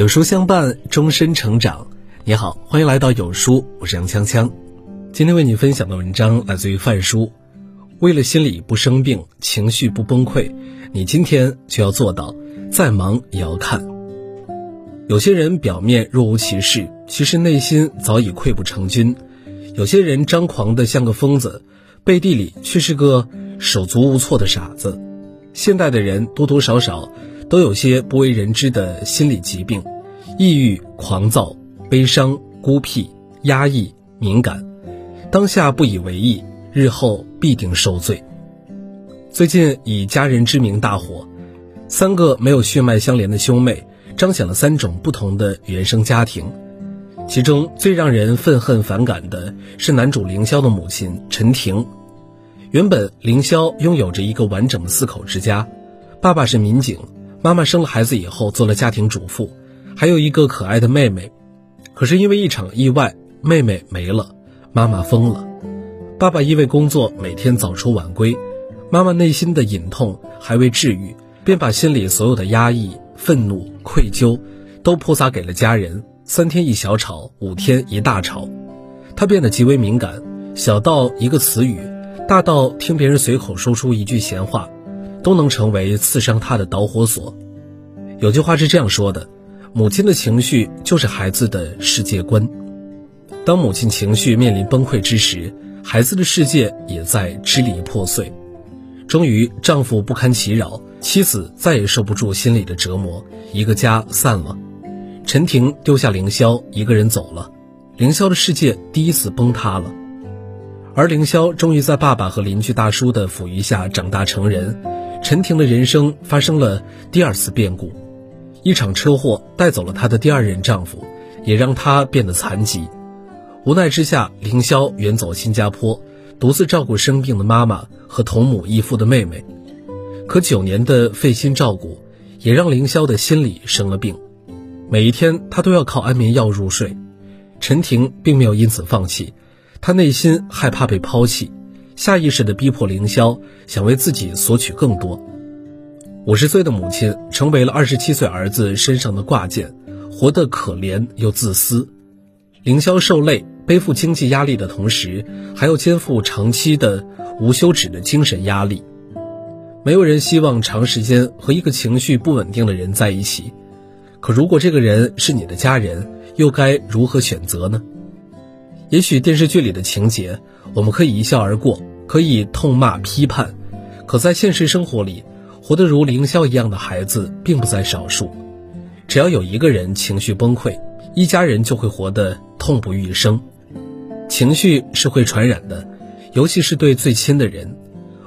有书相伴，终身成长。你好，欢迎来到有书，我是杨锵锵。今天为你分享的文章来自于范书。为了心理不生病，情绪不崩溃，你今天就要做到，再忙也要看。有些人表面若无其事，其实内心早已溃不成军；有些人张狂的像个疯子，背地里却是个手足无措的傻子。现代的人多多少少。都有些不为人知的心理疾病，抑郁、狂躁、悲伤、孤僻、压抑、敏感，当下不以为意，日后必定受罪。最近以家人之名大火，三个没有血脉相连的兄妹，彰显了三种不同的原生家庭。其中最让人愤恨反感的是男主凌霄的母亲陈婷。原本凌霄拥有着一个完整的四口之家，爸爸是民警。妈妈生了孩子以后做了家庭主妇，还有一个可爱的妹妹。可是因为一场意外，妹妹没了，妈妈疯了。爸爸因为工作每天早出晚归，妈妈内心的隐痛还未治愈，便把心里所有的压抑、愤怒、愧疚，都泼洒给了家人。三天一小吵，五天一大吵，她变得极为敏感，小到一个词语，大到听别人随口说出一句闲话。都能成为刺伤他的导火索。有句话是这样说的：母亲的情绪就是孩子的世界观。当母亲情绪面临崩溃之时，孩子的世界也在支离破碎。终于，丈夫不堪其扰，妻子再也受不住心里的折磨，一个家散了。陈婷丢下凌霄一个人走了，凌霄的世界第一次崩塌了。而凌霄终于在爸爸和邻居大叔的抚育下长大成人。陈婷的人生发生了第二次变故，一场车祸带走了她的第二任丈夫，也让她变得残疾。无奈之下，凌霄远走新加坡，独自照顾生病的妈妈和同母异父的妹妹。可九年的费心照顾，也让凌霄的心理生了病。每一天，她都要靠安眠药入睡。陈婷并没有因此放弃，他内心害怕被抛弃。下意识地逼迫凌霄想为自己索取更多。五十岁的母亲成为了二十七岁儿子身上的挂件，活得可怜又自私。凌霄受累，背负经济压力的同时，还要肩负长期的无休止的精神压力。没有人希望长时间和一个情绪不稳定的人在一起，可如果这个人是你的家人，又该如何选择呢？也许电视剧里的情节，我们可以一笑而过。可以痛骂批判，可在现实生活里，活得如凌霄一样的孩子并不在少数。只要有一个人情绪崩溃，一家人就会活得痛不欲生。情绪是会传染的，尤其是对最亲的人。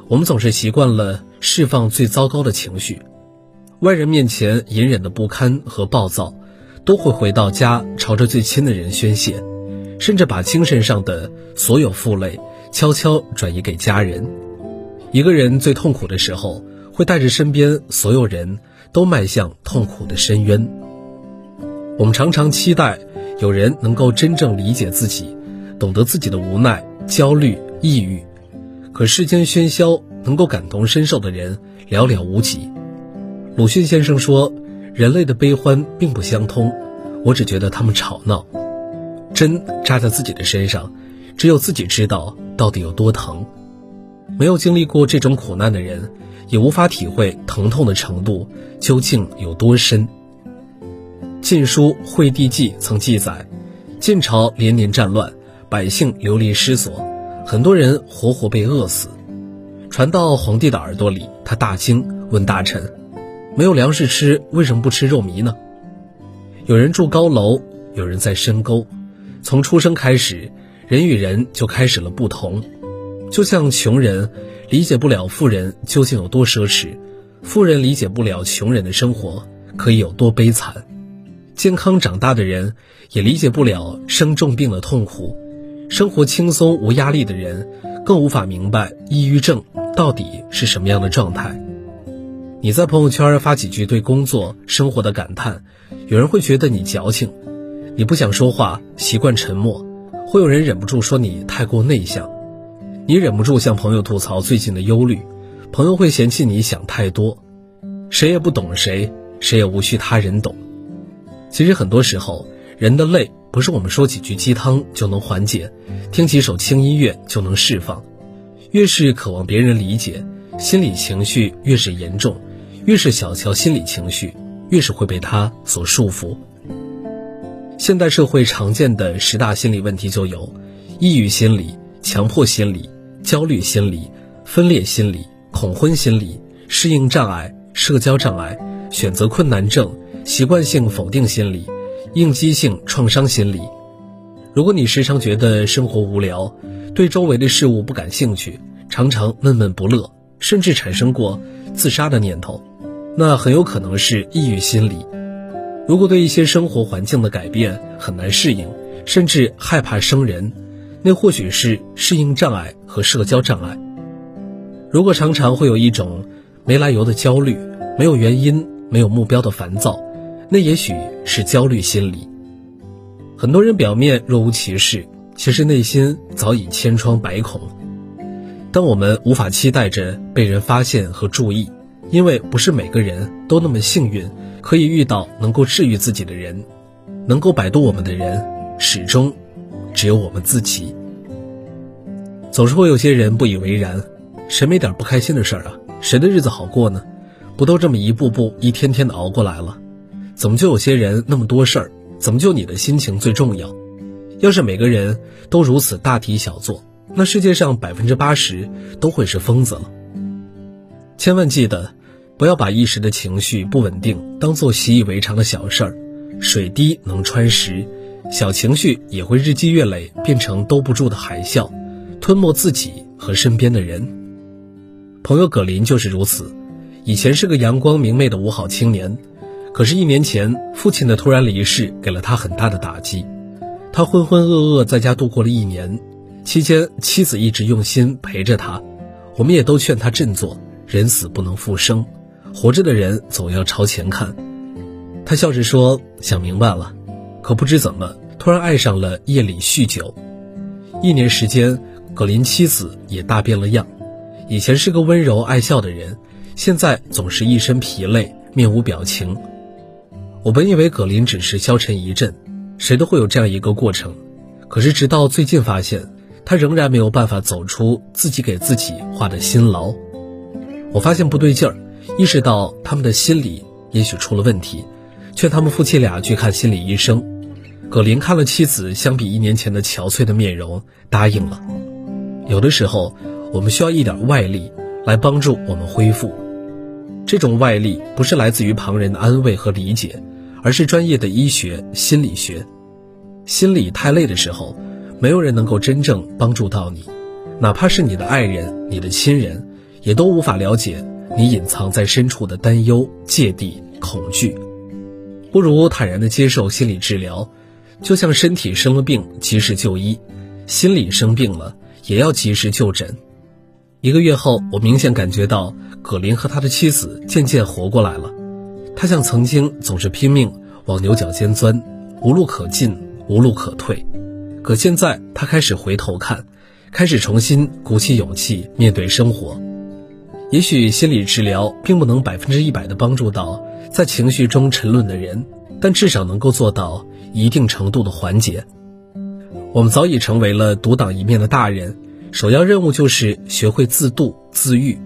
我们总是习惯了释放最糟糕的情绪，外人面前隐忍的不堪和暴躁，都会回到家朝着最亲的人宣泄，甚至把精神上的所有负累。悄悄转移给家人。一个人最痛苦的时候，会带着身边所有人都迈向痛苦的深渊。我们常常期待有人能够真正理解自己，懂得自己的无奈、焦虑、抑郁。可世间喧嚣，能够感同身受的人寥寥无几。鲁迅先生说：“人类的悲欢并不相通，我只觉得他们吵闹。针扎在自己的身上。”只有自己知道到底有多疼，没有经历过这种苦难的人，也无法体会疼痛的程度究竟有多深。《晋书·惠帝纪》曾记载，晋朝连年战乱，百姓流离失所，很多人活活被饿死。传到皇帝的耳朵里，他大惊，问大臣：“没有粮食吃，为什么不吃肉糜呢？”有人住高楼，有人在深沟，从出生开始。人与人就开始了不同，就像穷人理解不了富人究竟有多奢侈，富人理解不了穷人的生活可以有多悲惨，健康长大的人也理解不了生重病的痛苦，生活轻松无压力的人更无法明白抑郁症到底是什么样的状态。你在朋友圈发几句对工作生活的感叹，有人会觉得你矫情，你不想说话，习惯沉默。会有人忍不住说你太过内向，你忍不住向朋友吐槽最近的忧虑，朋友会嫌弃你想太多，谁也不懂谁，谁也无需他人懂。其实很多时候，人的累不是我们说几句鸡汤就能缓解，听几首轻音乐就能释放。越是渴望别人理解，心理情绪越是严重；越是小瞧心理情绪，越是会被它所束缚。现代社会常见的十大心理问题就有：抑郁心理、强迫心理、焦虑心理、分裂心理、恐婚心理、适应障碍、社交障碍、选择困难症。习惯性否定心理、应激性创伤心理。如果你时常觉得生活无聊，对周围的事物不感兴趣，常常闷闷不乐，甚至产生过自杀的念头，那很有可能是抑郁心理。如果对一些生活环境的改变很难适应，甚至害怕生人，那或许是适应障碍和社交障碍。如果常常会有一种没来由的焦虑，没有原因、没有目标的烦躁。那也许是焦虑心理。很多人表面若无其事，其实内心早已千疮百孔。当我们无法期待着被人发现和注意，因为不是每个人都那么幸运，可以遇到能够治愈自己的人，能够摆渡我们的人，始终只有我们自己。总是会有些人不以为然，谁没点不开心的事儿啊？谁的日子好过呢？不都这么一步步、一天天的熬过来了？怎么就有些人那么多事儿？怎么就你的心情最重要？要是每个人都如此大题小做，那世界上百分之八十都会是疯子了。千万记得，不要把一时的情绪不稳定当做习以为常的小事儿。水滴能穿石，小情绪也会日积月累变成兜不住的海啸，吞没自己和身边的人。朋友葛林就是如此，以前是个阳光明媚的五好青年。可是，一年前父亲的突然离世给了他很大的打击，他浑浑噩噩在家度过了一年，期间妻子一直用心陪着他，我们也都劝他振作，人死不能复生，活着的人总要朝前看。他笑着说：“想明白了。”可不知怎么，突然爱上了夜里酗酒。一年时间，葛林妻子也大变了样，以前是个温柔爱笑的人，现在总是一身疲累，面无表情。我本以为葛林只是消沉一阵，谁都会有这样一个过程。可是直到最近发现，他仍然没有办法走出自己给自己画的辛牢。我发现不对劲儿，意识到他们的心理也许出了问题，劝他们夫妻俩去看心理医生。葛林看了妻子相比一年前的憔悴的面容，答应了。有的时候，我们需要一点外力来帮助我们恢复。这种外力不是来自于旁人的安慰和理解。而是专业的医学心理学，心里太累的时候，没有人能够真正帮助到你，哪怕是你的爱人、你的亲人，也都无法了解你隐藏在深处的担忧、芥蒂、恐惧。不如坦然地接受心理治疗，就像身体生了病及时就医，心理生病了也要及时就诊。一个月后，我明显感觉到葛林和他的妻子渐渐活过来了。他像曾经总是拼命往牛角尖钻，无路可进，无路可退。可现在他开始回头看，开始重新鼓起勇气面对生活。也许心理治疗并不能百分之一百的帮助到在情绪中沉沦的人，但至少能够做到一定程度的缓解。我们早已成为了独当一面的大人，首要任务就是学会自度自愈。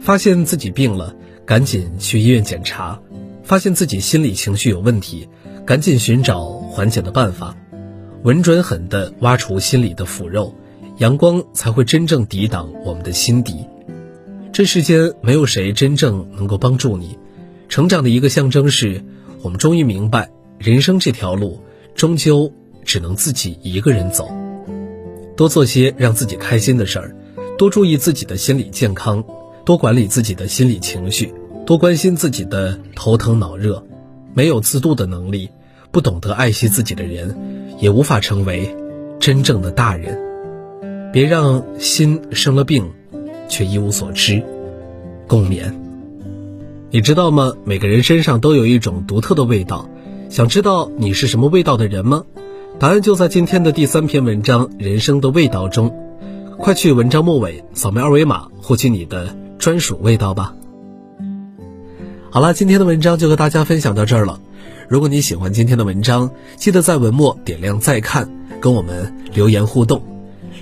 发现自己病了，赶紧去医院检查。发现自己心理情绪有问题，赶紧寻找缓解的办法，稳准狠地挖除心理的腐肉，阳光才会真正抵挡我们的心底。这世间没有谁真正能够帮助你，成长的一个象征是，我们终于明白，人生这条路终究只能自己一个人走。多做些让自己开心的事儿，多注意自己的心理健康，多管理自己的心理情绪。多关心自己的头疼脑热，没有自度的能力，不懂得爱惜自己的人，也无法成为真正的大人。别让心生了病，却一无所知。共勉。你知道吗？每个人身上都有一种独特的味道。想知道你是什么味道的人吗？答案就在今天的第三篇文章《人生的味道》中。快去文章末尾扫描二维码，获取你的专属味道吧。好了，今天的文章就和大家分享到这儿了。如果你喜欢今天的文章，记得在文末点亮再看，跟我们留言互动。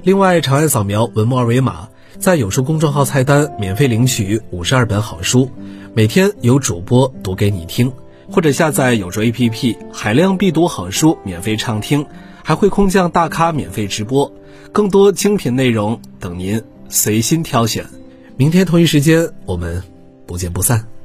另外，长按扫描文末二维码，在有书公众号菜单免费领取五十二本好书，每天有主播读给你听，或者下载有书 APP，海量必读好书免费畅听，还会空降大咖免费直播，更多精品内容等您随心挑选。明天同一时间，我们不见不散。